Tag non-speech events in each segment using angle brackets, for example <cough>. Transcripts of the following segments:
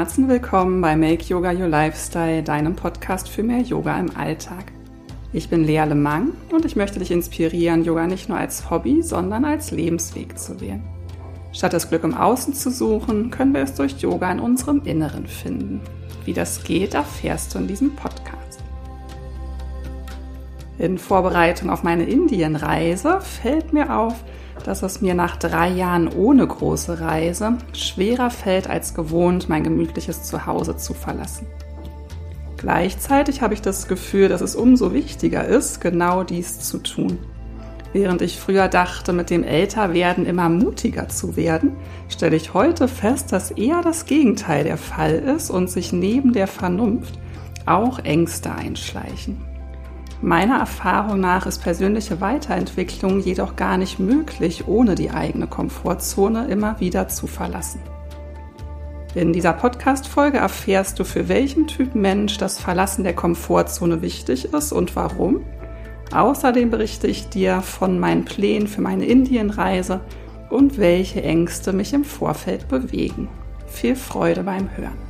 Herzen willkommen bei Make Yoga Your Lifestyle, deinem Podcast für mehr Yoga im Alltag. Ich bin Lea Lemang und ich möchte dich inspirieren, Yoga nicht nur als Hobby, sondern als Lebensweg zu wählen. Statt das Glück im Außen zu suchen, können wir es durch Yoga in unserem Inneren finden. Wie das geht, erfährst du in diesem Podcast. In Vorbereitung auf meine Indienreise fällt mir auf, dass es mir nach drei Jahren ohne große Reise schwerer fällt als gewohnt, mein gemütliches Zuhause zu verlassen. Gleichzeitig habe ich das Gefühl, dass es umso wichtiger ist, genau dies zu tun. Während ich früher dachte, mit dem Älterwerden immer mutiger zu werden, stelle ich heute fest, dass eher das Gegenteil der Fall ist und sich neben der Vernunft auch Ängste einschleichen. Meiner Erfahrung nach ist persönliche Weiterentwicklung jedoch gar nicht möglich, ohne die eigene Komfortzone immer wieder zu verlassen. In dieser Podcast-Folge erfährst du, für welchen Typ Mensch das Verlassen der Komfortzone wichtig ist und warum. Außerdem berichte ich dir von meinen Plänen für meine Indienreise und welche Ängste mich im Vorfeld bewegen. Viel Freude beim Hören.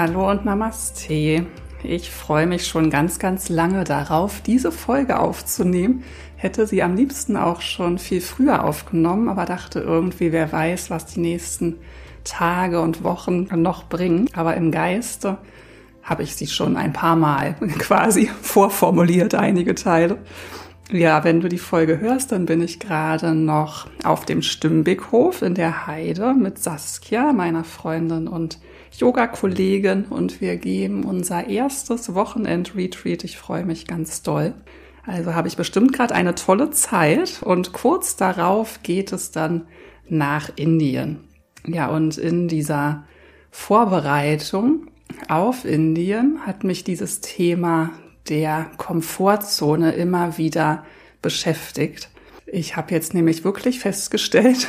Hallo und Namaste. Ich freue mich schon ganz, ganz lange darauf, diese Folge aufzunehmen. Hätte sie am liebsten auch schon viel früher aufgenommen, aber dachte irgendwie, wer weiß, was die nächsten Tage und Wochen noch bringen. Aber im Geiste habe ich sie schon ein paar Mal <laughs> quasi vorformuliert, einige Teile. Ja, wenn du die Folge hörst, dann bin ich gerade noch auf dem Stimmbeckhof in der Heide mit Saskia, meiner Freundin und Yoga-Kollegin und wir geben unser erstes Wochenend-Retreat. Ich freue mich ganz doll. Also habe ich bestimmt gerade eine tolle Zeit und kurz darauf geht es dann nach Indien. Ja, und in dieser Vorbereitung auf Indien hat mich dieses Thema der Komfortzone immer wieder beschäftigt. Ich habe jetzt nämlich wirklich festgestellt,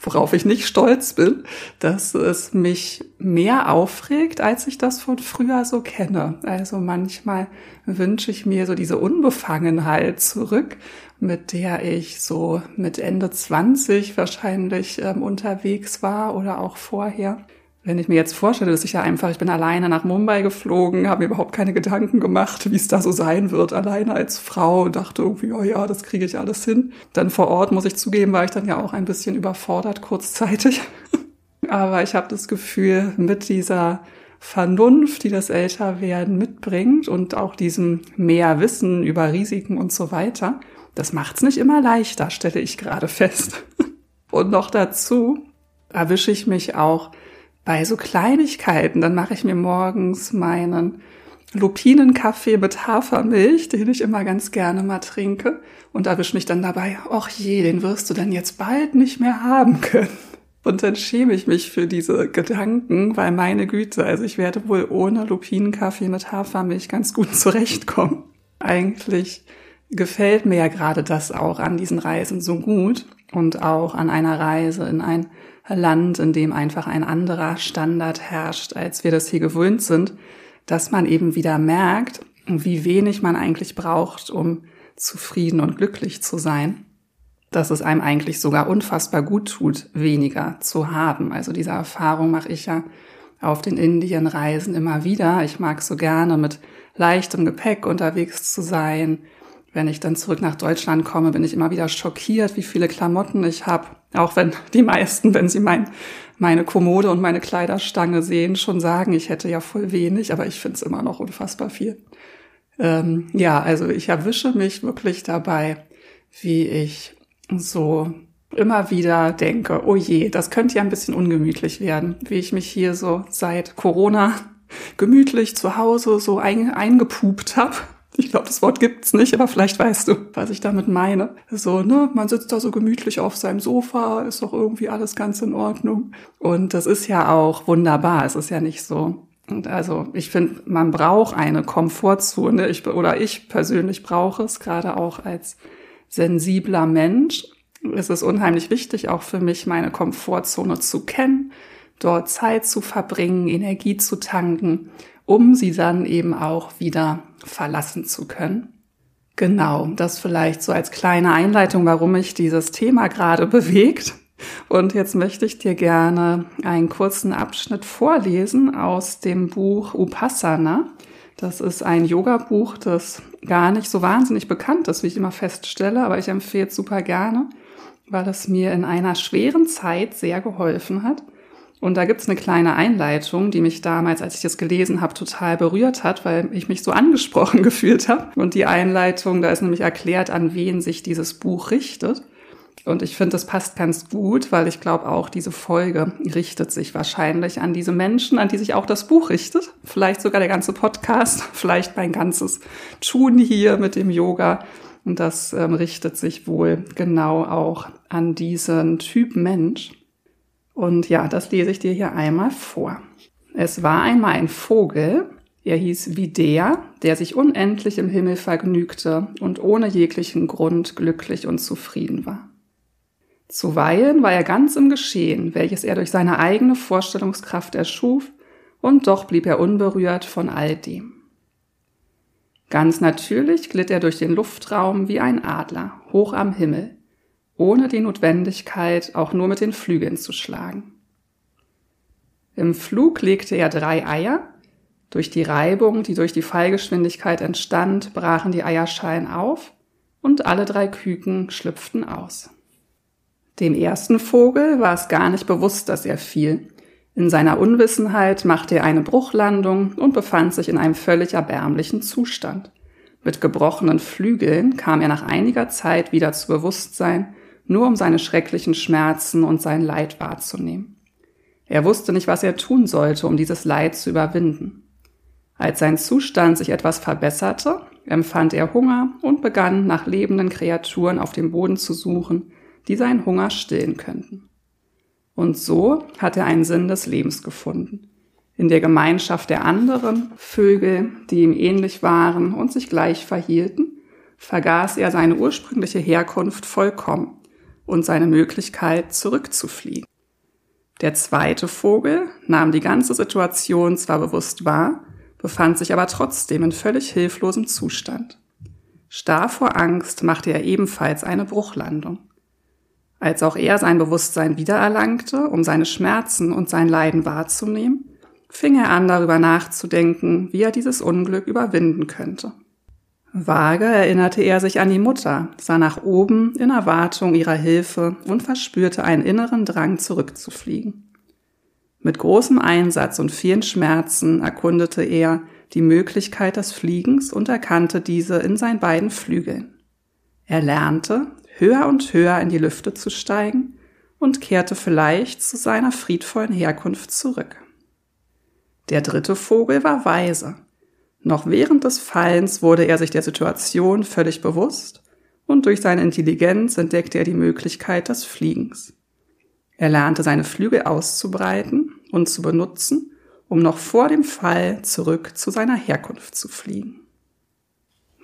worauf ich nicht stolz bin, dass es mich mehr aufregt, als ich das von früher so kenne. Also manchmal wünsche ich mir so diese Unbefangenheit zurück, mit der ich so mit Ende 20 wahrscheinlich ähm, unterwegs war oder auch vorher. Wenn ich mir jetzt vorstelle, dass ich ja einfach, ich bin alleine nach Mumbai geflogen, habe mir überhaupt keine Gedanken gemacht, wie es da so sein wird, alleine als Frau dachte irgendwie, oh ja, das kriege ich alles hin. Dann vor Ort, muss ich zugeben, war ich dann ja auch ein bisschen überfordert kurzzeitig. <laughs> Aber ich habe das Gefühl, mit dieser Vernunft, die das Älterwerden mitbringt und auch diesem mehr Wissen über Risiken und so weiter, das macht's nicht immer leichter, stelle ich gerade fest. <laughs> Und noch dazu erwische ich mich auch bei so Kleinigkeiten. Dann mache ich mir morgens meinen Lupinenkaffee mit Hafermilch, den ich immer ganz gerne mal trinke und erwische mich dann dabei, ach je, den wirst du dann jetzt bald nicht mehr haben können. Und dann schäme ich mich für diese Gedanken, weil meine Güte, also ich werde wohl ohne Lupinenkaffee mit Hafermilch ganz gut zurechtkommen. Eigentlich gefällt mir ja gerade das auch an diesen Reisen so gut und auch an einer Reise in ein Land, in dem einfach ein anderer Standard herrscht, als wir das hier gewöhnt sind, dass man eben wieder merkt, wie wenig man eigentlich braucht, um zufrieden und glücklich zu sein, dass es einem eigentlich sogar unfassbar gut tut, weniger zu haben. Also diese Erfahrung mache ich ja auf den Indienreisen immer wieder. Ich mag so gerne mit leichtem Gepäck unterwegs zu sein, wenn ich dann zurück nach Deutschland komme, bin ich immer wieder schockiert, wie viele Klamotten ich habe. Auch wenn die meisten, wenn sie mein, meine Kommode und meine Kleiderstange sehen, schon sagen, ich hätte ja voll wenig, aber ich finde es immer noch unfassbar viel. Ähm, ja, also ich erwische mich wirklich dabei, wie ich so immer wieder denke, oh je, das könnte ja ein bisschen ungemütlich werden, wie ich mich hier so seit Corona gemütlich zu Hause so ein, eingepupt habe ich glaube, das Wort gibt's nicht, aber vielleicht weißt du, was ich damit meine. So, ne, man sitzt da so gemütlich auf seinem Sofa, ist doch irgendwie alles ganz in Ordnung. Und das ist ja auch wunderbar. Es ist ja nicht so. Und also, ich finde, man braucht eine Komfortzone. Ich, oder ich persönlich brauche es, gerade auch als sensibler Mensch. Es ist unheimlich wichtig, auch für mich, meine Komfortzone zu kennen, dort Zeit zu verbringen, Energie zu tanken um sie dann eben auch wieder verlassen zu können. Genau, das vielleicht so als kleine Einleitung, warum mich dieses Thema gerade <laughs> bewegt. Und jetzt möchte ich dir gerne einen kurzen Abschnitt vorlesen aus dem Buch Upasana. Das ist ein Yoga-Buch, das gar nicht so wahnsinnig bekannt ist, wie ich immer feststelle, aber ich empfehle es super gerne, weil es mir in einer schweren Zeit sehr geholfen hat. Und da gibt's eine kleine Einleitung, die mich damals, als ich das gelesen habe, total berührt hat, weil ich mich so angesprochen <laughs> gefühlt habe. Und die Einleitung, da ist nämlich erklärt, an wen sich dieses Buch richtet. Und ich finde, das passt ganz gut, weil ich glaube auch, diese Folge richtet sich wahrscheinlich an diese Menschen, an die sich auch das Buch richtet. Vielleicht sogar der ganze Podcast, <laughs> vielleicht mein ganzes Tun hier mit dem Yoga. Und das ähm, richtet sich wohl genau auch an diesen Typ Mensch. Und ja, das lese ich dir hier einmal vor. Es war einmal ein Vogel, er hieß Videa, der sich unendlich im Himmel vergnügte und ohne jeglichen Grund glücklich und zufrieden war. Zuweilen war er ganz im Geschehen, welches er durch seine eigene Vorstellungskraft erschuf, und doch blieb er unberührt von all dem. Ganz natürlich glitt er durch den Luftraum wie ein Adler, hoch am Himmel, ohne die Notwendigkeit, auch nur mit den Flügeln zu schlagen. Im Flug legte er drei Eier. Durch die Reibung, die durch die Fallgeschwindigkeit entstand, brachen die Eierschalen auf und alle drei Küken schlüpften aus. Dem ersten Vogel war es gar nicht bewusst, dass er fiel. In seiner Unwissenheit machte er eine Bruchlandung und befand sich in einem völlig erbärmlichen Zustand. Mit gebrochenen Flügeln kam er nach einiger Zeit wieder zu Bewusstsein, nur um seine schrecklichen Schmerzen und sein Leid wahrzunehmen. Er wusste nicht, was er tun sollte, um dieses Leid zu überwinden. Als sein Zustand sich etwas verbesserte, empfand er Hunger und begann nach lebenden Kreaturen auf dem Boden zu suchen, die seinen Hunger stillen könnten. Und so hat er einen Sinn des Lebens gefunden. In der Gemeinschaft der anderen Vögel, die ihm ähnlich waren und sich gleich verhielten, vergaß er seine ursprüngliche Herkunft vollkommen und seine Möglichkeit zurückzufliegen. Der zweite Vogel nahm die ganze Situation zwar bewusst wahr, befand sich aber trotzdem in völlig hilflosem Zustand. Starr vor Angst machte er ebenfalls eine Bruchlandung. Als auch er sein Bewusstsein wiedererlangte, um seine Schmerzen und sein Leiden wahrzunehmen, fing er an darüber nachzudenken, wie er dieses Unglück überwinden könnte. Vage erinnerte er sich an die Mutter, sah nach oben in Erwartung ihrer Hilfe und verspürte einen inneren Drang zurückzufliegen. Mit großem Einsatz und vielen Schmerzen erkundete er die Möglichkeit des Fliegens und erkannte diese in seinen beiden Flügeln. Er lernte, höher und höher in die Lüfte zu steigen und kehrte vielleicht zu seiner friedvollen Herkunft zurück. Der dritte Vogel war weise. Noch während des Fallens wurde er sich der Situation völlig bewusst und durch seine Intelligenz entdeckte er die Möglichkeit des Fliegens. Er lernte seine Flügel auszubreiten und zu benutzen, um noch vor dem Fall zurück zu seiner Herkunft zu fliegen.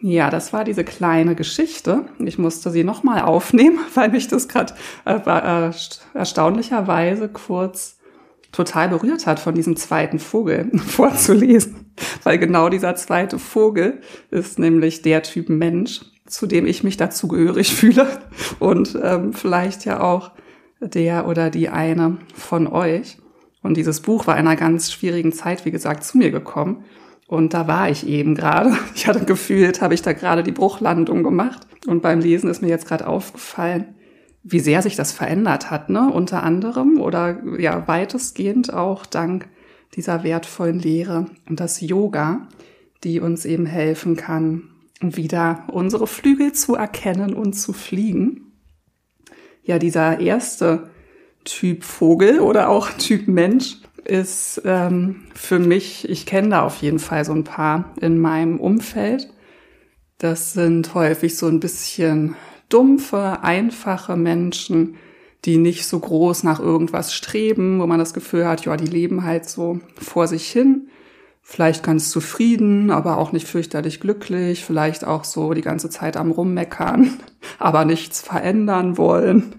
Ja, das war diese kleine Geschichte. Ich musste sie nochmal aufnehmen, <laughs> weil mich das gerade äh, erstaunlicherweise kurz total berührt hat, von diesem zweiten Vogel <laughs> vorzulesen. Weil genau dieser zweite Vogel ist nämlich der Typ Mensch, zu dem ich mich dazugehörig <laughs> fühle und ähm, vielleicht ja auch der oder die eine von euch. Und dieses Buch war in einer ganz schwierigen Zeit, wie gesagt, zu mir gekommen. Und da war ich eben gerade. Ich hatte gefühlt, habe ich da gerade die Bruchlandung gemacht. Und beim Lesen ist mir jetzt gerade aufgefallen, wie sehr sich das verändert hat, ne? Unter anderem oder ja weitestgehend auch dank dieser wertvollen Lehre und das Yoga, die uns eben helfen kann, wieder unsere Flügel zu erkennen und zu fliegen. Ja, dieser erste Typ Vogel oder auch <laughs> Typ Mensch ist ähm, für mich, ich kenne da auf jeden Fall so ein paar in meinem Umfeld. Das sind häufig so ein bisschen dumpfe, einfache Menschen, die nicht so groß nach irgendwas streben, wo man das Gefühl hat, ja, die leben halt so vor sich hin. Vielleicht ganz zufrieden, aber auch nicht fürchterlich glücklich, vielleicht auch so die ganze Zeit am Rummeckern, <laughs> aber nichts verändern wollen.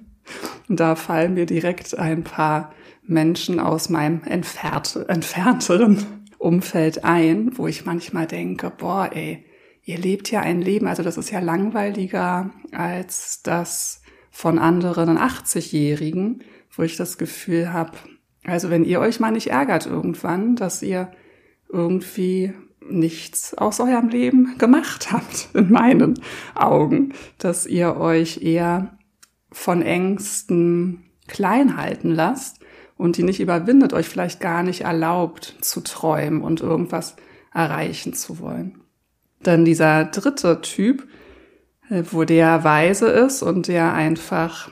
Und da fallen mir direkt ein paar Menschen aus meinem entfernt, entfernteren Umfeld ein, wo ich manchmal denke, boah, ey, ihr lebt ja ein Leben, also das ist ja langweiliger als das von anderen 80-Jährigen, wo ich das Gefühl habe, also wenn ihr euch mal nicht ärgert irgendwann, dass ihr irgendwie nichts aus eurem Leben gemacht <laughs> habt, in meinen Augen, dass ihr euch eher von Ängsten klein halten lasst und die nicht überwindet, euch vielleicht gar nicht erlaubt zu träumen und irgendwas erreichen zu wollen. Denn dieser dritte Typ, äh, wo der weise ist und der einfach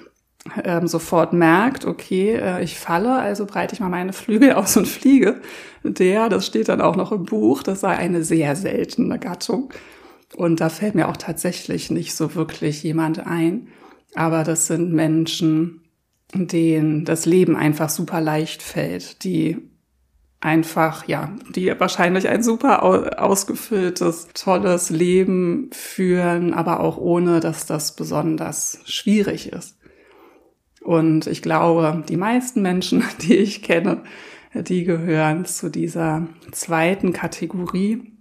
ähm, sofort merkt, okay, äh, ich falle, also breite ich mal meine Flügel <laughs> aus und fliege. Der, das steht dann auch noch im Buch, das sei eine sehr seltene Gattung. Und da fällt mir auch tatsächlich nicht so wirklich jemand ein. Aber das sind Menschen, denen das Leben einfach super leicht fällt, die einfach, ja, die wahrscheinlich ein super ausgefülltes, tolles Leben führen, aber auch ohne, dass das besonders schwierig ist. Und ich glaube, die meisten Menschen, <laughs> die ich kenne, die gehören zu dieser zweiten Kategorie,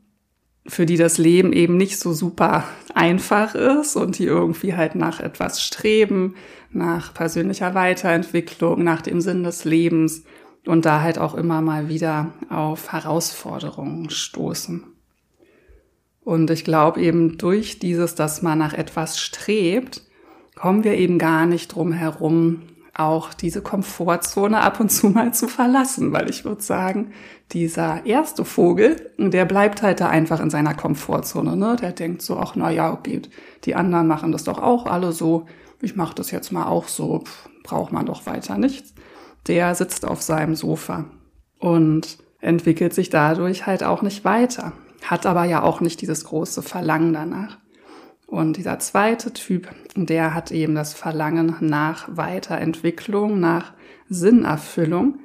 für die das Leben eben nicht so super einfach ist und die irgendwie halt nach etwas streben, nach persönlicher Weiterentwicklung, nach dem Sinn des Lebens und da halt auch immer mal wieder auf Herausforderungen stoßen. Und ich glaube eben durch dieses, dass man nach etwas strebt, kommen wir eben gar nicht drum herum, auch diese Komfortzone ab und zu mal zu verlassen, weil ich würde sagen, dieser erste Vogel, der bleibt halt da einfach in seiner Komfortzone, ne? Der denkt so, ach na ja, okay, die anderen machen das doch auch alle so, ich mache das jetzt mal auch so, braucht man doch weiter nichts der sitzt auf seinem Sofa und entwickelt sich dadurch halt auch nicht weiter, hat aber ja auch nicht dieses große Verlangen danach. Und dieser zweite Typ, der hat eben das Verlangen nach Weiterentwicklung, nach Sinnerfüllung.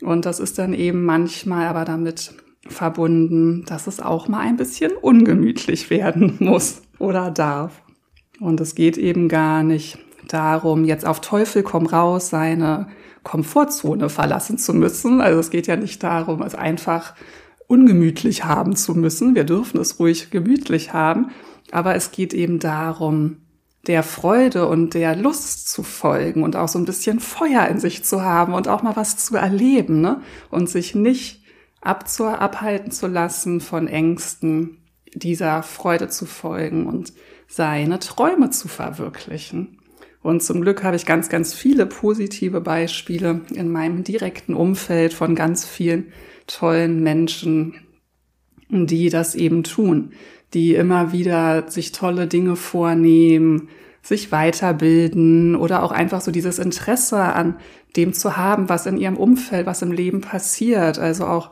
Und das ist dann eben manchmal aber damit verbunden, dass es auch mal ein bisschen ungemütlich werden <laughs> muss oder darf. Und es geht eben gar nicht darum, jetzt auf Teufel komm raus, seine Komfortzone verlassen zu müssen. Also es geht ja nicht darum, es einfach ungemütlich haben zu müssen. Wir dürfen es ruhig gemütlich haben. Aber es geht eben darum, der Freude und der Lust zu folgen und auch so ein bisschen Feuer in sich zu haben und auch mal was zu erleben, ne? Und sich nicht abzu abhalten zu lassen von Ängsten, dieser Freude zu folgen und seine Träume zu verwirklichen. Und zum Glück habe ich ganz, ganz viele positive Beispiele in meinem direkten Umfeld von ganz vielen tollen Menschen, die das eben tun, die immer wieder sich tolle Dinge vornehmen, sich weiterbilden oder auch einfach so dieses Interesse an dem zu haben, was in ihrem Umfeld, was im Leben passiert, also auch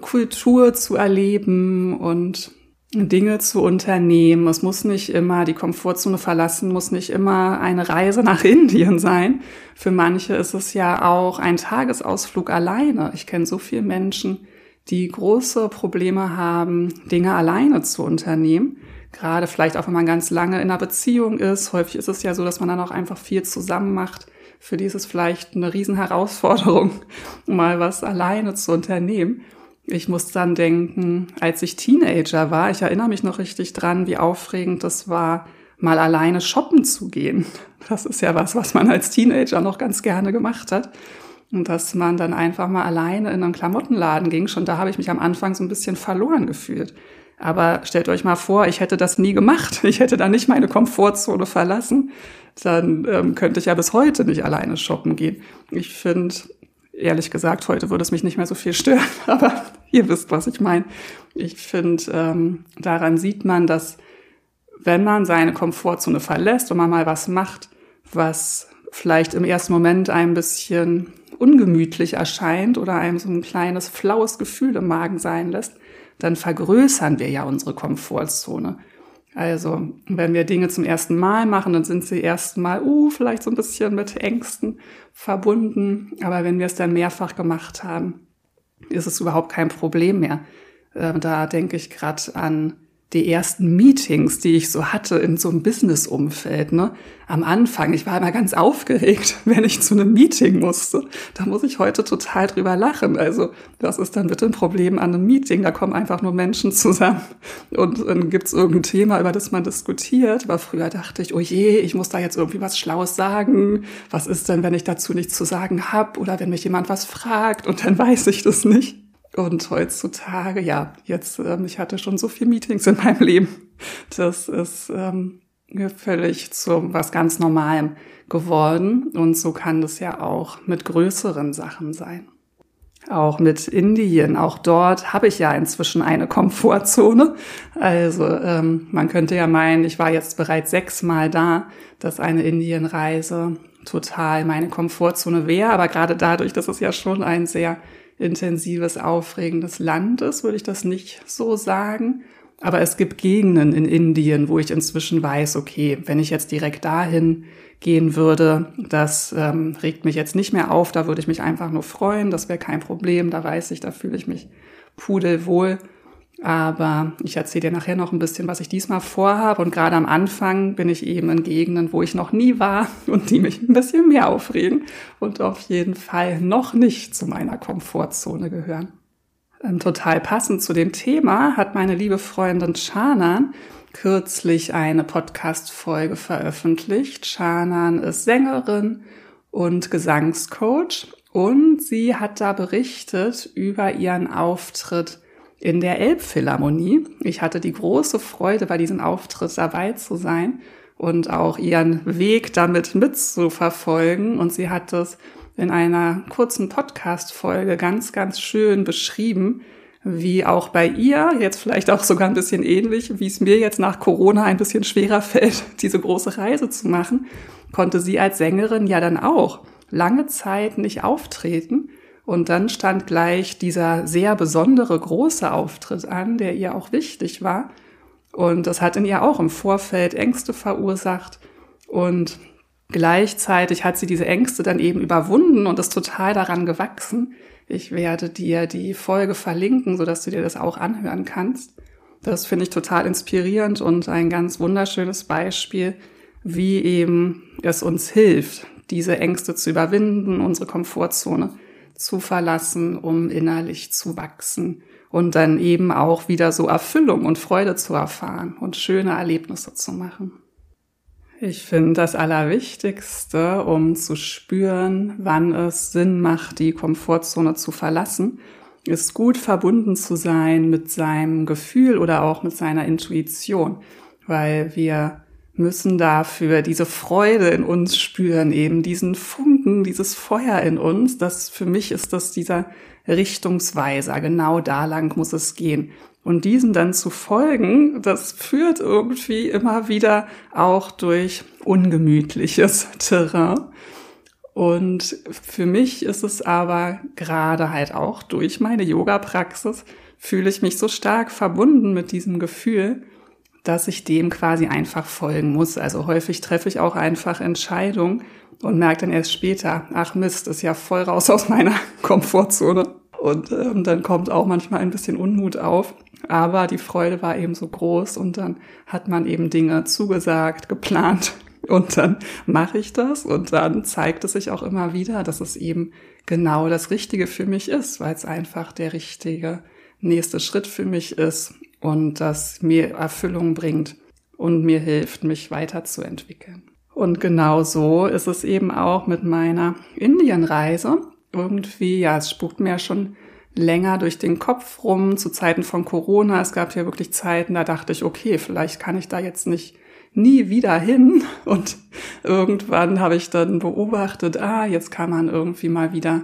Kultur zu erleben und Dinge zu unternehmen. Es muss nicht immer die Komfortzone verlassen, muss nicht immer eine Reise nach <laughs> Indien sein. Für manche ist es ja auch ein Tagesausflug alleine. Ich kenne so viele Menschen, die große Probleme haben, Dinge alleine zu unternehmen. Gerade vielleicht auch, wenn man ganz lange in einer Beziehung ist. Häufig ist es ja so, dass man dann auch einfach viel zusammen macht. Für die ist es vielleicht eine Riesenherausforderung, <laughs> mal was alleine zu unternehmen. Ich muss dann denken, als ich Teenager war, ich erinnere mich noch richtig dran, wie aufregend das war, mal alleine shoppen zu gehen. Das ist ja was, was man als Teenager noch ganz gerne gemacht hat. Und dass man dann einfach mal alleine in einen Klamottenladen ging. Schon da habe ich mich am Anfang so ein bisschen verloren gefühlt. Aber stellt euch mal vor, ich hätte das nie gemacht. Ich hätte da nicht meine Komfortzone verlassen. Dann ähm, könnte ich ja bis heute nicht alleine shoppen gehen. Ich finde, ehrlich gesagt, heute würde es mich nicht mehr so viel stören, <laughs> aber ihr wisst, was ich meine. Ich finde, ähm, daran sieht man, dass wenn man seine Komfortzone verlässt und man mal was macht, was vielleicht im ersten Moment ein bisschen ungemütlich erscheint oder einem so ein kleines flaues Gefühl im Magen sein lässt, dann vergrößern wir ja unsere Komfortzone. Also, wenn wir Dinge zum ersten Mal machen, dann sind sie erstmal, uh, vielleicht so ein bisschen mit Ängsten verbunden. Aber wenn wir es dann mehrfach gemacht haben, ist es überhaupt kein Problem mehr. Äh, da denke ich gerade an die ersten Meetings, die ich so hatte in so einem Business-Umfeld, ne? Am Anfang, ich war immer ganz aufgeregt, <laughs> wenn ich zu einem Meeting musste. Da muss ich heute total drüber lachen. Also, was ist dann bitte ein Problem an einem Meeting? Da kommen einfach nur Menschen zusammen <laughs> und dann gibt's irgendein Thema, über das man diskutiert. Aber früher dachte ich, oh je, ich muss da jetzt irgendwie was Schlaues sagen. Was ist denn, wenn ich dazu nichts zu sagen habe? Oder wenn mich jemand was fragt und dann weiß ich das nicht. Und heutzutage, ja, jetzt, ähm, ich hatte schon so viele Meetings in meinem Leben. Das ist ähm, völlig zu was ganz Normalem geworden. Und so kann das ja auch mit größeren Sachen sein. Auch mit Indien, auch dort habe ich ja inzwischen eine Komfortzone. Also ähm, man könnte ja meinen, ich war jetzt bereits sechsmal da, dass eine Indienreise total meine Komfortzone wäre. Aber gerade dadurch, dass es ja schon ein sehr intensives, aufregendes Land ist, würde ich das nicht so sagen. Aber es gibt Gegenden in Indien, wo ich inzwischen weiß, okay, wenn ich jetzt direkt dahin gehen würde, das ähm, regt mich jetzt nicht mehr auf, da würde ich mich einfach nur freuen, das wäre kein Problem, da weiß ich, da fühle ich mich pudelwohl. Aber ich erzähle dir nachher noch ein bisschen, was ich diesmal vorhabe. Und gerade am Anfang bin ich eben in Gegenden, wo ich noch nie war <laughs> und die mich ein bisschen mehr aufregen und auf jeden Fall noch nicht zu meiner Komfortzone gehören. Ähm, total passend zu dem Thema hat meine liebe Freundin Chanan kürzlich eine Podcast-Folge veröffentlicht. Chanan ist Sängerin und Gesangscoach und sie hat da berichtet über ihren Auftritt in der Elbphilharmonie. Ich hatte die große Freude, bei diesem Auftritt dabei zu sein und auch ihren Weg damit mitzuverfolgen. Und sie hat es in einer kurzen Podcast-Folge ganz, ganz schön beschrieben, wie auch bei ihr, jetzt vielleicht auch sogar ein bisschen ähnlich, wie es mir jetzt nach Corona ein bisschen schwerer fällt, <laughs> diese große Reise zu machen, konnte sie als Sängerin ja dann auch lange Zeit nicht auftreten und dann stand gleich dieser sehr besondere große Auftritt an, der ihr auch wichtig war. Und das hat in ihr auch im Vorfeld Ängste verursacht. Und gleichzeitig hat sie diese Ängste dann eben überwunden und ist total daran gewachsen. Ich werde dir die Folge verlinken, sodass du dir das auch anhören kannst. Das finde ich total inspirierend und ein ganz wunderschönes Beispiel, wie eben es uns hilft, diese Ängste zu überwinden, unsere Komfortzone zu verlassen, um innerlich zu wachsen und dann eben auch wieder so Erfüllung und Freude zu erfahren und schöne Erlebnisse zu machen. Ich finde das Allerwichtigste, um zu spüren, wann es Sinn macht, die Komfortzone zu verlassen, ist gut verbunden zu sein mit seinem Gefühl oder auch mit seiner Intuition, weil wir müssen dafür diese Freude in uns spüren, eben diesen Funken, dieses Feuer in uns. Das für mich ist das dieser Richtungsweiser. Genau da lang muss es gehen. Und diesen dann zu folgen, das führt irgendwie immer wieder auch durch ungemütliches <laughs> Terrain. Und für mich ist es aber gerade halt auch durch meine Yoga-Praxis fühle ich mich so stark verbunden mit diesem Gefühl, dass ich dem quasi einfach folgen muss. Also häufig treffe ich auch einfach Entscheidungen und merke dann erst später, ach Mist, ist ja voll raus aus meiner <laughs> Komfortzone. Und ähm, dann kommt auch manchmal ein bisschen Unmut auf. Aber die Freude war eben so groß und dann hat man eben Dinge zugesagt, geplant <laughs> und dann mache ich das und dann zeigt es sich auch immer wieder, dass es eben genau das Richtige für mich ist, weil es einfach der richtige nächste Schritt für mich ist und das mir Erfüllung bringt und mir hilft, mich weiterzuentwickeln. Und genau so ist es eben auch mit meiner Indienreise. Irgendwie, ja, es spukt mir schon länger durch den Kopf rum zu Zeiten von Corona. Es gab ja wirklich Zeiten, da dachte ich, okay, vielleicht kann ich da jetzt nicht nie wieder hin. Und irgendwann habe ich dann beobachtet, ah, jetzt kann man irgendwie mal wieder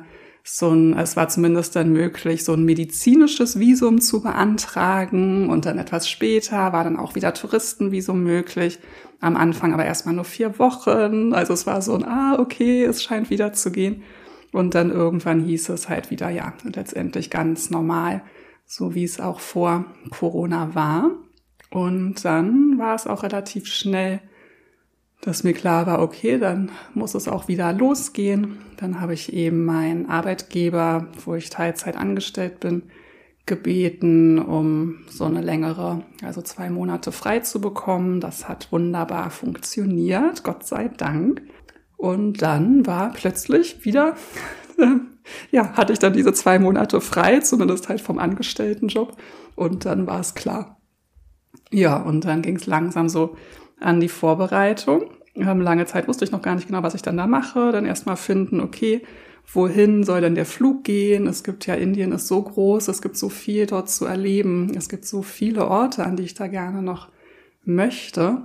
so ein, es war zumindest dann möglich, so ein medizinisches Visum zu beantragen und dann etwas später war dann auch wieder Touristenvisum möglich. Am Anfang aber erstmal nur vier Wochen. Also es war so ein, ah, okay, es scheint wieder zu gehen. Und dann irgendwann hieß es halt wieder, ja, letztendlich ganz normal, so wie es auch vor Corona war. Und dann war es auch relativ schnell dass mir klar war, okay, dann muss es auch wieder losgehen. Dann habe ich eben meinen Arbeitgeber, wo ich Teilzeit angestellt bin, gebeten, um so eine längere, also zwei Monate frei zu bekommen. Das hat wunderbar funktioniert, Gott sei Dank. Und dann war plötzlich wieder, <laughs> ja, hatte ich dann diese zwei Monate frei, zumindest halt vom Angestelltenjob. Und dann war es klar. Ja, und dann ging es langsam so an die Vorbereitung. Ähm, lange Zeit wusste ich noch gar nicht genau, was ich dann da mache. Dann erstmal finden, okay, wohin soll denn der Flug gehen? Es gibt ja, Indien ist so groß, es gibt so viel dort zu erleben. Es gibt so viele Orte, an die ich da gerne noch möchte.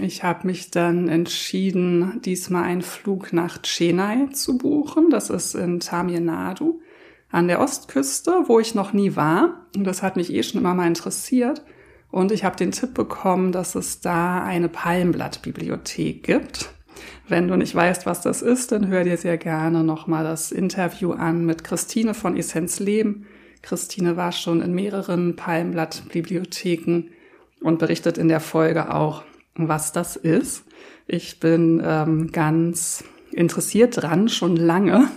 Ich habe mich dann entschieden, diesmal einen Flug nach Chennai zu buchen. Das ist in Tamil Nadu an der Ostküste, wo ich noch nie war. Und das hat mich eh schon immer mal interessiert. Und ich habe den Tipp bekommen, dass es da eine Palmblattbibliothek gibt. Wenn du nicht weißt, was das ist, dann hör dir sehr gerne nochmal das Interview an mit Christine von Essenz Leben. Christine war schon in mehreren Palmblattbibliotheken und berichtet in der Folge auch, was das ist. Ich bin ähm, ganz interessiert dran, schon lange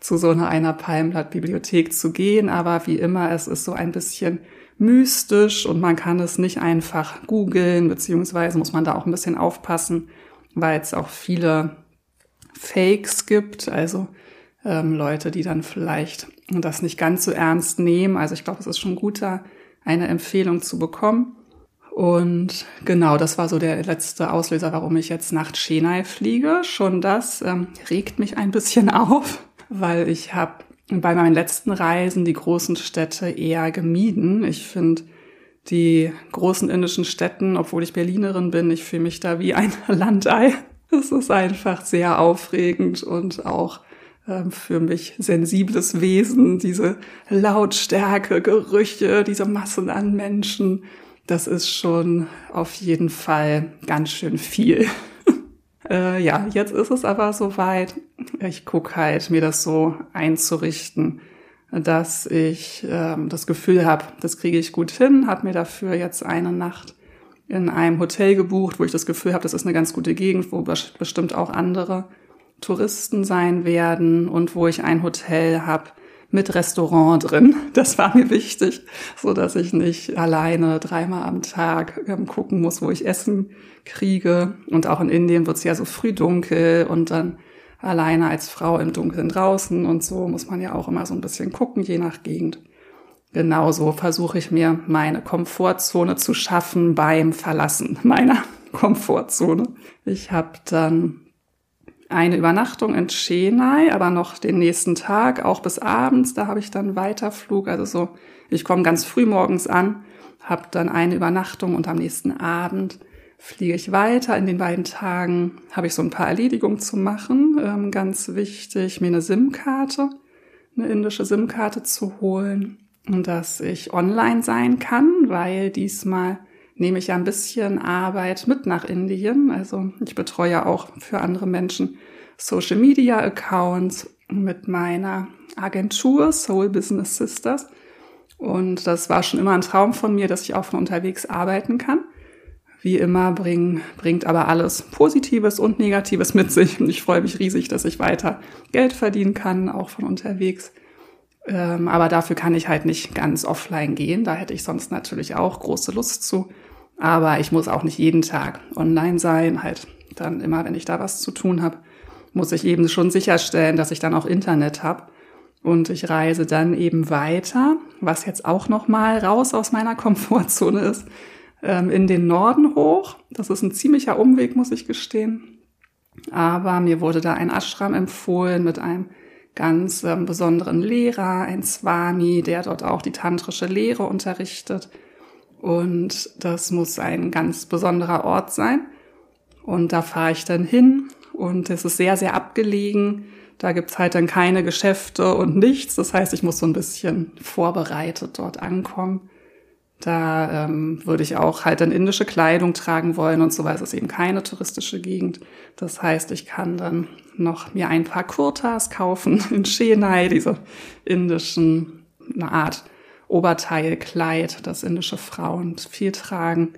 zu so einer Palmblattbibliothek zu gehen, aber wie immer, es ist so ein bisschen mystisch und man kann es nicht einfach googeln, beziehungsweise muss man da auch ein bisschen aufpassen, weil es auch viele Fakes gibt, also ähm, Leute, die dann vielleicht das nicht ganz so ernst nehmen. Also ich glaube, es ist schon gut, eine Empfehlung zu bekommen. Und genau, das war so der letzte Auslöser, warum ich jetzt nach Chennai fliege. Schon das ähm, regt mich ein bisschen <laughs> auf, weil ich habe bei meinen letzten Reisen die großen Städte eher gemieden. Ich finde die großen indischen Städten, obwohl ich Berlinerin bin, ich fühle mich da wie ein <laughs> Landei. Es ist einfach sehr aufregend und auch ähm, für mich sensibles Wesen, diese Lautstärke, Gerüche, diese Massen an Menschen das ist schon auf jeden Fall ganz schön viel. Äh, ja, jetzt ist es aber soweit. Ich gucke halt, mir das so einzurichten, dass ich ähm, das Gefühl habe, das kriege ich gut hin, habe mir dafür jetzt eine Nacht in einem Hotel gebucht, wo ich das Gefühl habe, das ist eine ganz gute Gegend, wo bestimmt auch andere Touristen sein werden und wo ich ein Hotel habe, mit Restaurant drin. Das war mir wichtig, so dass ich nicht alleine dreimal am Tag ähm, gucken muss, wo ich Essen kriege. Und auch in Indien wird es ja so früh dunkel und dann alleine als Frau im Dunkeln draußen und so muss man ja auch immer so ein bisschen gucken, je nach Gegend. Genauso versuche ich mir meine Komfortzone zu schaffen beim Verlassen meiner <laughs> Komfortzone. Ich habe dann eine Übernachtung in Chennai, aber noch den nächsten Tag, auch bis abends. Da habe ich dann Weiterflug. Also so, ich komme ganz früh morgens an, habe dann eine Übernachtung und am nächsten Abend fliege ich weiter. In den beiden Tagen habe ich so ein paar Erledigungen zu machen. Ähm, ganz wichtig, mir eine SIM-Karte, eine indische SIM-Karte zu holen dass ich online sein kann, weil diesmal nehme ich ja ein bisschen Arbeit mit nach Indien. Also ich betreue auch für andere Menschen Social Media Accounts mit meiner Agentur Soul Business Sisters. Und das war schon immer ein Traum von mir, dass ich auch von unterwegs arbeiten kann. Wie immer bring, bringt aber alles Positives und Negatives mit sich. Und ich freue mich riesig, dass ich weiter Geld verdienen kann, auch von unterwegs. Ähm, aber dafür kann ich halt nicht ganz offline gehen. Da hätte ich sonst natürlich auch große Lust zu. Aber ich muss auch nicht jeden Tag online sein. Halt dann immer, wenn ich da was zu tun habe, muss ich eben schon sicherstellen, dass ich dann auch Internet habe. Und ich reise dann eben weiter, was jetzt auch noch mal raus aus meiner <laughs> Komfortzone ist, ähm, in den Norden hoch. Das ist ein ziemlicher Umweg, muss ich gestehen. Aber mir wurde da ein Ashram empfohlen mit einem ganz ähm, besonderen Lehrer, ein Swami, der dort auch die tantrische Lehre unterrichtet. Und das muss ein ganz besonderer Ort sein. Und da fahre ich dann hin und es ist sehr, sehr abgelegen. Da gibt's halt dann keine Geschäfte und nichts. Das heißt, ich muss so ein bisschen vorbereitet dort ankommen. Da ähm, würde ich auch halt dann indische Kleidung tragen wollen und so, weil es ist eben keine touristische Gegend. Das heißt, ich kann dann noch mir ein paar Kurtas kaufen <laughs> in Chennai, diese indischen, eine Art Oberteilkleid, das indische Frauen viel tragen.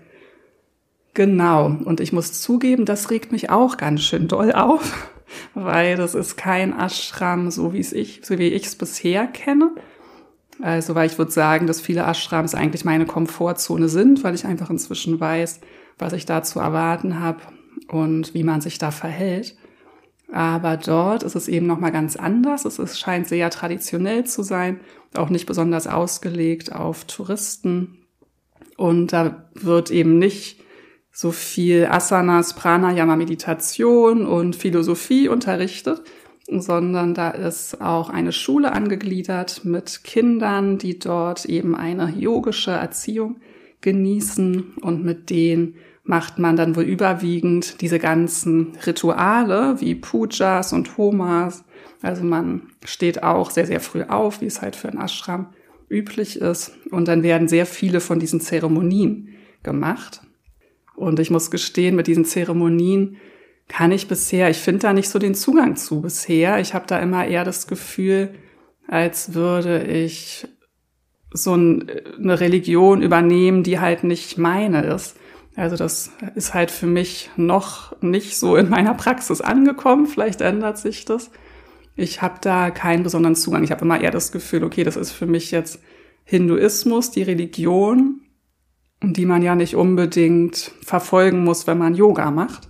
Genau. Und ich muss zugeben, das regt mich auch ganz schön doll auf, <laughs> weil das ist kein Ashram, so ich, so wie ich es bisher kenne. Also, weil ich würde sagen, dass viele Ashrams eigentlich meine Komfortzone sind, weil ich einfach inzwischen weiß, was ich da zu erwarten habe und wie man sich da verhält. Aber dort ist es eben nochmal ganz anders. Es ist, scheint sehr traditionell zu sein, auch nicht besonders ausgelegt auf Touristen. Und da wird eben nicht so viel Asanas, Pranayama, Meditation und Philosophie unterrichtet, sondern da ist auch eine Schule angegliedert mit Kindern, die dort eben eine yogische Erziehung genießen und mit denen macht man dann wohl überwiegend diese ganzen Rituale wie Pujas und Homas. Also man steht auch sehr, sehr früh auf, wie es halt für ein Ashram üblich ist. Und dann werden sehr viele von diesen Zeremonien gemacht. Und ich muss gestehen, mit diesen Zeremonien kann ich bisher, ich finde da nicht so den Zugang zu bisher. Ich habe da immer eher das Gefühl, als würde ich so eine Religion übernehmen, die halt nicht meine ist. Also das ist halt für mich noch nicht so in meiner Praxis angekommen. Vielleicht ändert sich das. Ich habe da keinen besonderen Zugang. Ich habe immer eher das Gefühl, okay, das ist für mich jetzt Hinduismus, die Religion, die man ja nicht unbedingt verfolgen muss, wenn man Yoga macht.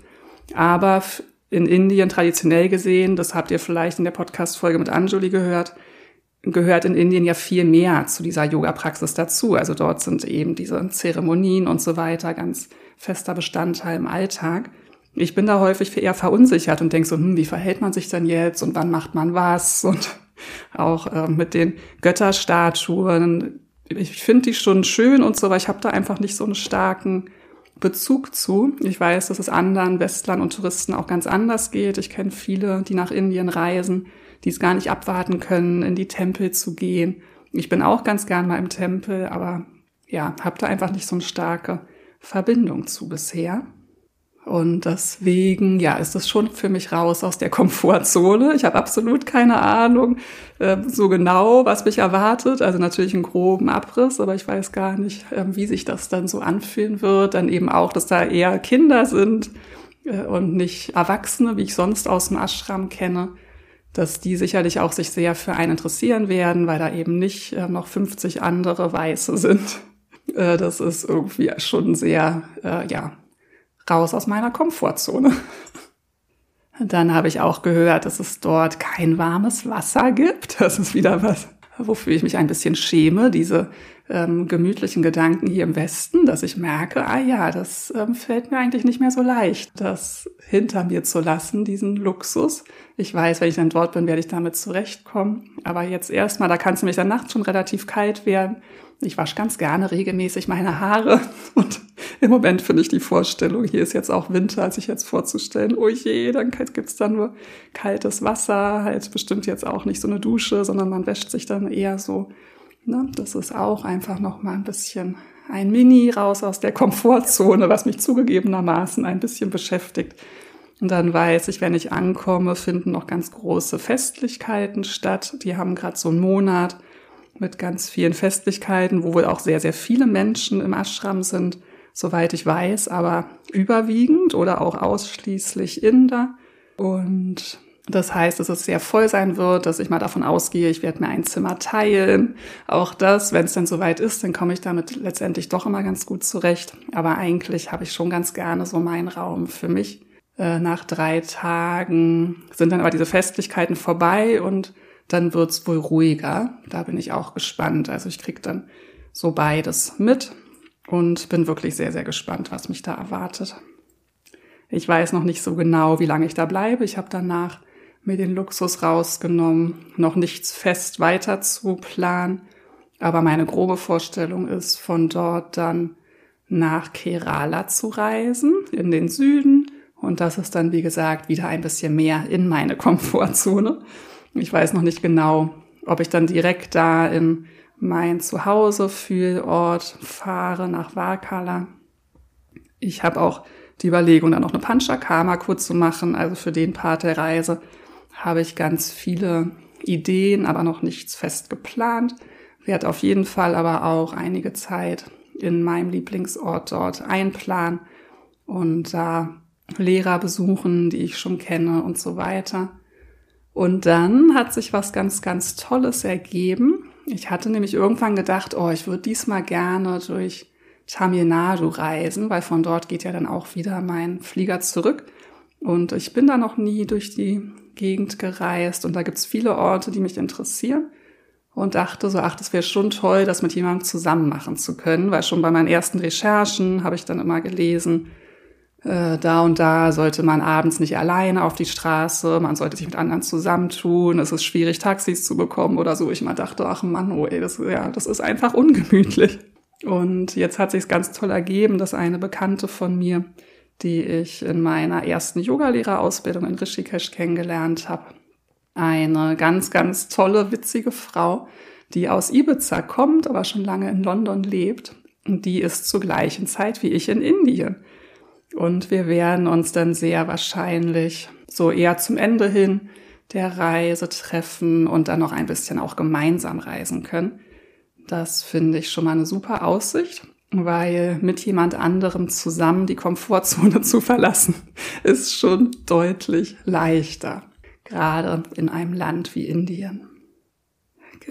Aber in Indien traditionell gesehen, das habt ihr vielleicht in der Podcast-Folge mit Anjuli gehört, gehört in Indien ja viel mehr zu dieser Yoga-Praxis dazu. Also dort sind eben diese Zeremonien und so weiter ganz fester Bestandteil im Alltag. Ich bin da häufig eher verunsichert und denke so, hm, wie verhält man sich denn jetzt und wann macht man was <laughs> und auch äh, mit den Götterstatuen. Ich finde die schon schön und so, aber ich habe da einfach nicht so einen starken Bezug zu. Ich weiß, dass es anderen Westlern und Touristen auch ganz anders geht. Ich kenne viele, die nach Indien reisen, die es gar nicht abwarten können, in die Tempel zu gehen. Ich bin auch ganz gern mal im Tempel, aber ja, habe da einfach nicht so eine starke Verbindung zu bisher. Und deswegen, ja, ist es schon für mich raus aus der <laughs> Komfortzone. Ich habe absolut keine Ahnung äh, so genau, was mich erwartet. Also natürlich einen groben Abriss, aber ich weiß gar nicht, äh, wie sich das dann so anfühlen wird. Dann eben auch, dass da eher Kinder sind äh, und nicht Erwachsene, wie ich sonst aus dem Ashram kenne. Dass die sicherlich auch sich sehr für einen interessieren werden, weil da eben nicht äh, noch 50 andere Weiße sind. <laughs> Äh, das ist irgendwie schon sehr, äh, ja, raus aus meiner Komfortzone. <laughs> Dann habe ich auch gehört, dass es dort kein warmes Wasser gibt. Das ist wieder was, wofür ich mich ein bisschen schäme, diese ähm, gemütlichen Gedanken hier im Westen, dass ich merke, ah ja, das ähm, fällt mir eigentlich nicht mehr so leicht, das hinter mir zu lassen, diesen Luxus. Ich weiß, wenn ich dann dort bin, werde ich damit zurechtkommen. Aber jetzt erstmal, da kann es nämlich dann nachts schon relativ kalt werden. Ich wasche ganz gerne regelmäßig meine Haare <laughs> und im Moment finde ich die Vorstellung, hier ist jetzt auch Winter, als ich jetzt vorzustellen, oh je, dann gibt's da nur kaltes Wasser, halt bestimmt jetzt auch nicht so eine Dusche, sondern man wäscht sich dann eher so. Ne? Das ist auch einfach noch mal ein bisschen ein Mini raus aus der Komfortzone, was mich zugegebenermaßen ein bisschen beschäftigt. Und dann weiß ich, wenn ich ankomme, finden noch ganz große Festlichkeiten statt. Die haben gerade so einen Monat mit ganz vielen Festlichkeiten, wo wohl auch sehr, sehr viele Menschen im Ashram sind, soweit ich weiß, aber überwiegend oder auch ausschließlich Inder. Und das heißt, dass es sehr voll sein wird, dass ich mal davon ausgehe, ich werde mir ein Zimmer teilen. Auch das, wenn es dann soweit ist, dann komme ich damit letztendlich doch immer ganz gut zurecht. Aber eigentlich habe ich schon ganz gerne so meinen Raum für mich. Äh, nach drei Tagen sind dann aber diese Festlichkeiten vorbei und dann wird's wohl ruhiger. Da bin ich auch gespannt. Also ich krieg dann so beides mit und bin wirklich sehr, sehr gespannt, was mich da erwartet. Ich weiß noch nicht so genau, wie lange ich da bleibe. Ich habe danach mir den Luxus rausgenommen, noch nichts fest weiter zu planen. Aber meine grobe Vorstellung ist, von dort dann nach Kerala zu reisen, in den Süden. Und das ist dann, wie gesagt, wieder ein bisschen mehr in meine <laughs> Komfortzone. Ich weiß noch nicht genau, ob ich dann direkt da in mein Zuhause Fühlort fahre nach Vakala. Ich habe auch die Überlegung, dann noch eine Panchakarma-Kur zu machen. Also für den Part der Reise habe ich ganz viele Ideen, aber noch nichts fest geplant. Werde auf jeden Fall aber auch einige Zeit in meinem Lieblingsort dort einplanen und da Lehrer besuchen, die ich schon kenne und so weiter. Und dann hat sich was ganz, ganz Tolles ergeben. Ich hatte nämlich irgendwann gedacht, oh, ich würde diesmal gerne durch Tamil Nadu reisen, weil von dort geht ja dann auch wieder mein Flieger zurück. Und ich bin da noch nie durch die Gegend gereist und da gibt's viele Orte, die mich interessieren. Und dachte so, ach, das wäre schon toll, das mit jemandem zusammen machen zu können, weil schon bei meinen ersten Recherchen habe ich dann immer gelesen, äh, da und da sollte man abends nicht alleine auf die Straße, man sollte sich mit anderen zusammentun, es ist schwierig, Taxis zu bekommen oder so. Ich mal dachte, ach Mann, oh ey, das, ja, das ist einfach ungemütlich. Und jetzt hat sich ganz toll ergeben, dass eine Bekannte von mir, die ich in meiner ersten Yogalehrerausbildung in Rishikesh kennengelernt habe, eine ganz, ganz tolle, witzige Frau, die aus Ibiza kommt, aber schon lange in London lebt. Und die ist zur gleichen Zeit wie ich in Indien. Und wir werden uns dann sehr wahrscheinlich so eher zum Ende hin der Reise treffen und dann noch ein bisschen auch gemeinsam reisen können. Das finde ich schon mal eine super Aussicht, weil mit jemand anderem zusammen die Komfortzone <laughs> zu verlassen, ist schon deutlich leichter, gerade in einem Land wie Indien.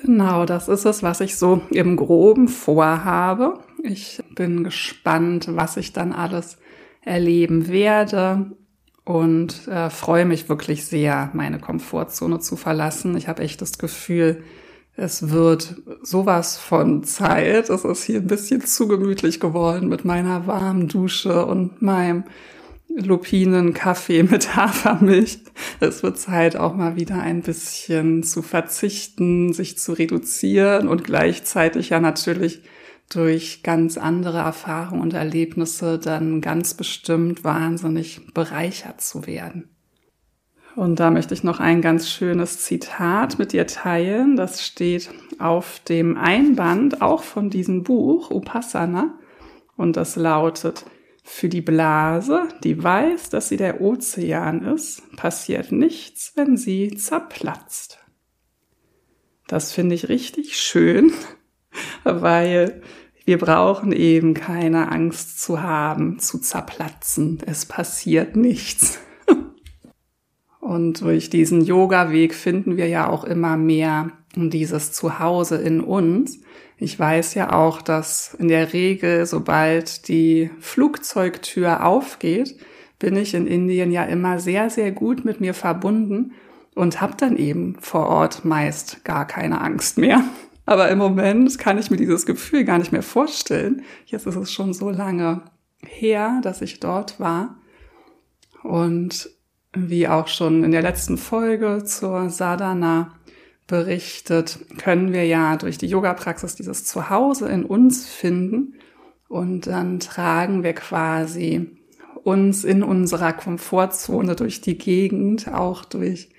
Genau, das ist es, was ich so im groben vorhabe. Ich bin gespannt, was ich dann alles erleben werde und äh, freue mich wirklich sehr, meine Komfortzone zu verlassen. Ich habe echt das Gefühl, es wird sowas von Zeit. Es ist hier ein bisschen zu gemütlich geworden mit meiner warmen Dusche und meinem Lupinen Kaffee mit <laughs> Hafermilch. Es wird Zeit, auch mal wieder ein bisschen zu verzichten, sich zu reduzieren und gleichzeitig ja natürlich durch ganz andere Erfahrungen und Erlebnisse dann ganz bestimmt wahnsinnig bereichert zu werden. Und da möchte ich noch ein ganz schönes Zitat mit dir teilen. Das steht auf dem Einband auch von diesem Buch Upasana. Und das lautet, für die Blase, die weiß, dass sie der Ozean ist, passiert nichts, wenn sie zerplatzt. Das finde ich richtig schön, <laughs> weil wir brauchen eben keine Angst zu haben, zu zerplatzen. Es passiert nichts. Und durch diesen Yoga-Weg finden wir ja auch immer mehr dieses Zuhause in uns. Ich weiß ja auch, dass in der Regel, sobald die Flugzeugtür aufgeht, bin ich in Indien ja immer sehr, sehr gut mit mir verbunden und habe dann eben vor Ort meist gar keine Angst mehr. <laughs> Aber im Moment kann ich mir dieses Gefühl gar nicht mehr vorstellen. Jetzt ist es schon so lange her, dass ich dort war. Und wie auch schon in der letzten Folge zur Sadhana berichtet, können wir ja durch die Yoga-Praxis dieses Zuhause in uns finden und dann tragen wir quasi uns in unserer Komfortzone durch die Gegend, auch durch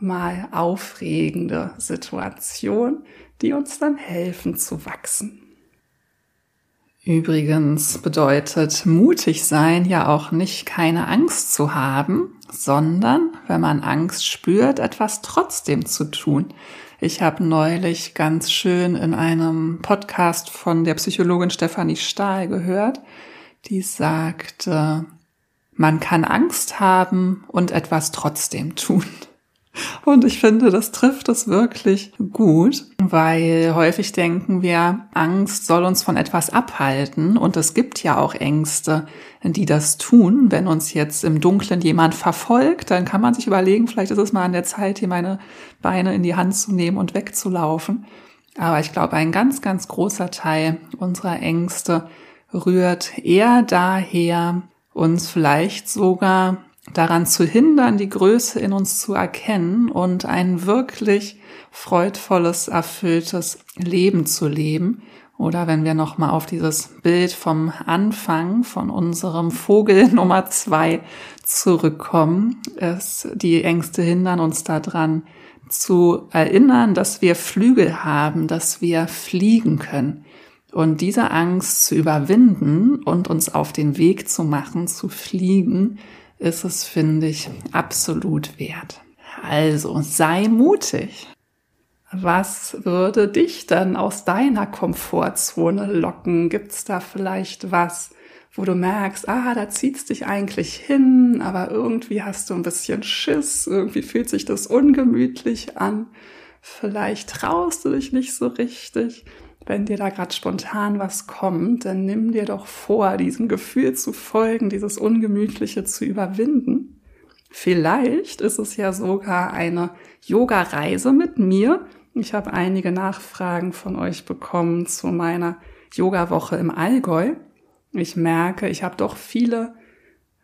mal aufregende Situationen, die uns dann helfen zu wachsen. Übrigens bedeutet mutig sein ja auch nicht keine Angst zu haben, sondern wenn man Angst spürt, etwas trotzdem zu tun. Ich habe neulich ganz schön in einem Podcast von der Psychologin Stefanie Stahl gehört, die sagte, man kann Angst haben und etwas trotzdem tun. Und ich finde, das trifft es wirklich gut, weil häufig denken wir, Angst soll uns von etwas abhalten. Und es gibt ja auch Ängste, die das tun. Wenn uns jetzt im Dunkeln jemand verfolgt, dann kann man sich überlegen, vielleicht ist es mal an der Zeit, hier meine Beine in die Hand zu nehmen und wegzulaufen. Aber ich glaube, ein ganz, ganz großer Teil unserer Ängste rührt eher daher, uns vielleicht sogar daran zu hindern, die Größe in uns zu erkennen und ein wirklich freudvolles, erfülltes Leben zu leben. Oder wenn wir nochmal auf dieses Bild vom Anfang von unserem Vogel <laughs> Nummer zwei zurückkommen, es, die Ängste hindern uns daran zu erinnern, dass wir Flügel haben, dass wir fliegen können. Und diese Angst zu überwinden und uns auf den Weg zu machen, zu fliegen, ist es, finde ich, absolut wert. Also sei mutig. Was würde dich dann aus deiner Komfortzone locken? Gibt's da vielleicht was, wo du merkst, ah, da zieht's dich eigentlich hin, aber irgendwie hast du ein bisschen Schiss, irgendwie fühlt sich das ungemütlich an. Vielleicht traust du dich nicht so richtig. Wenn dir da gerade spontan was kommt, dann nimm dir doch vor, diesem Gefühl zu folgen, dieses Ungemütliche zu überwinden. Vielleicht ist es ja sogar eine Yoga-Reise mit mir. Ich habe einige Nachfragen von euch bekommen zu meiner Yoga-Woche im Allgäu. Ich merke, ich habe doch viele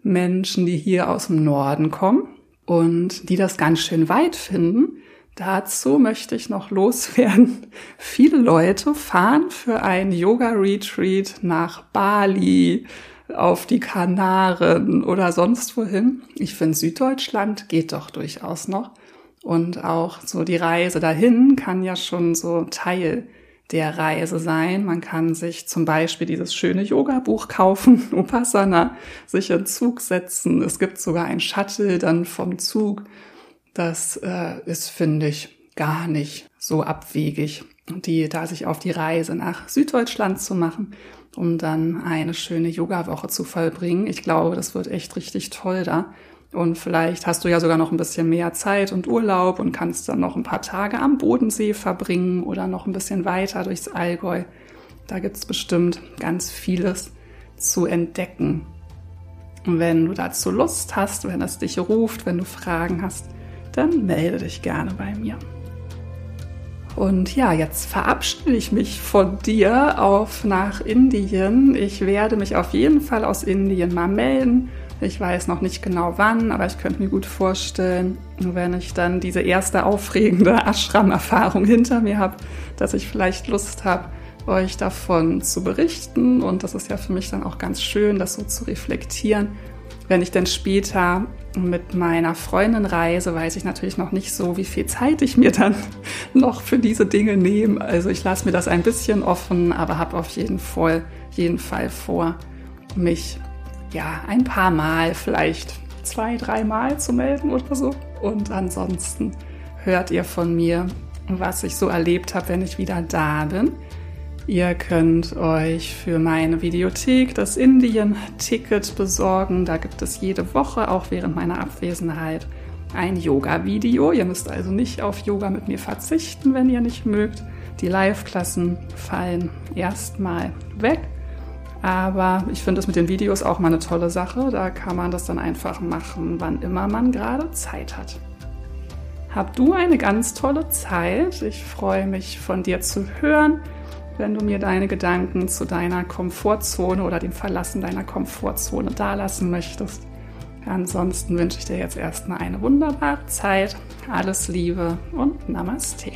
Menschen, die hier aus dem Norden kommen und die das ganz schön weit finden. Dazu möchte ich noch loswerden. <laughs> Viele Leute fahren für ein Yoga-Retreat nach Bali, auf die Kanaren oder sonst wohin. Ich finde, Süddeutschland geht doch durchaus noch. Und auch so die Reise dahin kann ja schon so Teil der Reise sein. Man kann sich zum Beispiel dieses schöne Yoga-Buch kaufen, <laughs> Upasana, sich in Zug setzen. Es gibt sogar ein Shuttle dann vom Zug. Das äh, ist, finde ich, gar nicht so abwegig, die da sich auf die Reise nach Süddeutschland zu machen, um dann eine schöne Yoga-Woche zu vollbringen. Ich glaube, das wird echt richtig toll da. Und vielleicht hast du ja sogar noch ein bisschen mehr Zeit und Urlaub und kannst dann noch ein paar Tage am Bodensee verbringen oder noch ein bisschen weiter durchs Allgäu. Da gibt's bestimmt ganz vieles zu entdecken. Und wenn du dazu Lust hast, wenn es dich ruft, wenn du Fragen hast, dann melde dich gerne bei mir. Und ja, jetzt verabschiede ich mich von dir auf nach Indien. Ich werde mich auf jeden Fall aus Indien mal melden ich weiß noch nicht genau wann, aber ich könnte mir gut vorstellen, wenn ich dann diese erste aufregende Ashram-Erfahrung hinter mir habe, dass ich vielleicht Lust habe, euch davon zu berichten. Und das ist ja für mich dann auch ganz schön, das so zu reflektieren. Wenn ich dann später mit meiner Freundin reise, weiß ich natürlich noch nicht so, wie viel Zeit ich mir dann <laughs> noch für diese Dinge nehme. Also ich lasse mir das ein bisschen offen, aber habe auf jeden Fall, jeden Fall vor, mich ja, ein paar Mal, vielleicht zwei, dreimal zu melden oder so. Und ansonsten hört ihr von mir, was ich so erlebt habe, wenn ich wieder da bin. Ihr könnt euch für meine Videothek das Indien-Ticket besorgen. Da gibt es jede Woche, auch während meiner Abwesenheit, ein Yoga-Video. Ihr müsst also nicht auf Yoga mit mir verzichten, wenn ihr nicht mögt. Die Live-Klassen fallen erstmal weg. Aber ich finde es mit den Videos auch mal eine tolle Sache. Da kann man das dann einfach machen, wann immer man gerade Zeit hat. Hab du eine ganz tolle Zeit. Ich freue mich von dir zu hören, wenn du mir deine Gedanken zu deiner Komfortzone oder dem Verlassen deiner Komfortzone dalassen möchtest. Ansonsten wünsche ich dir jetzt erstmal eine wunderbare Zeit. Alles Liebe und Namaste.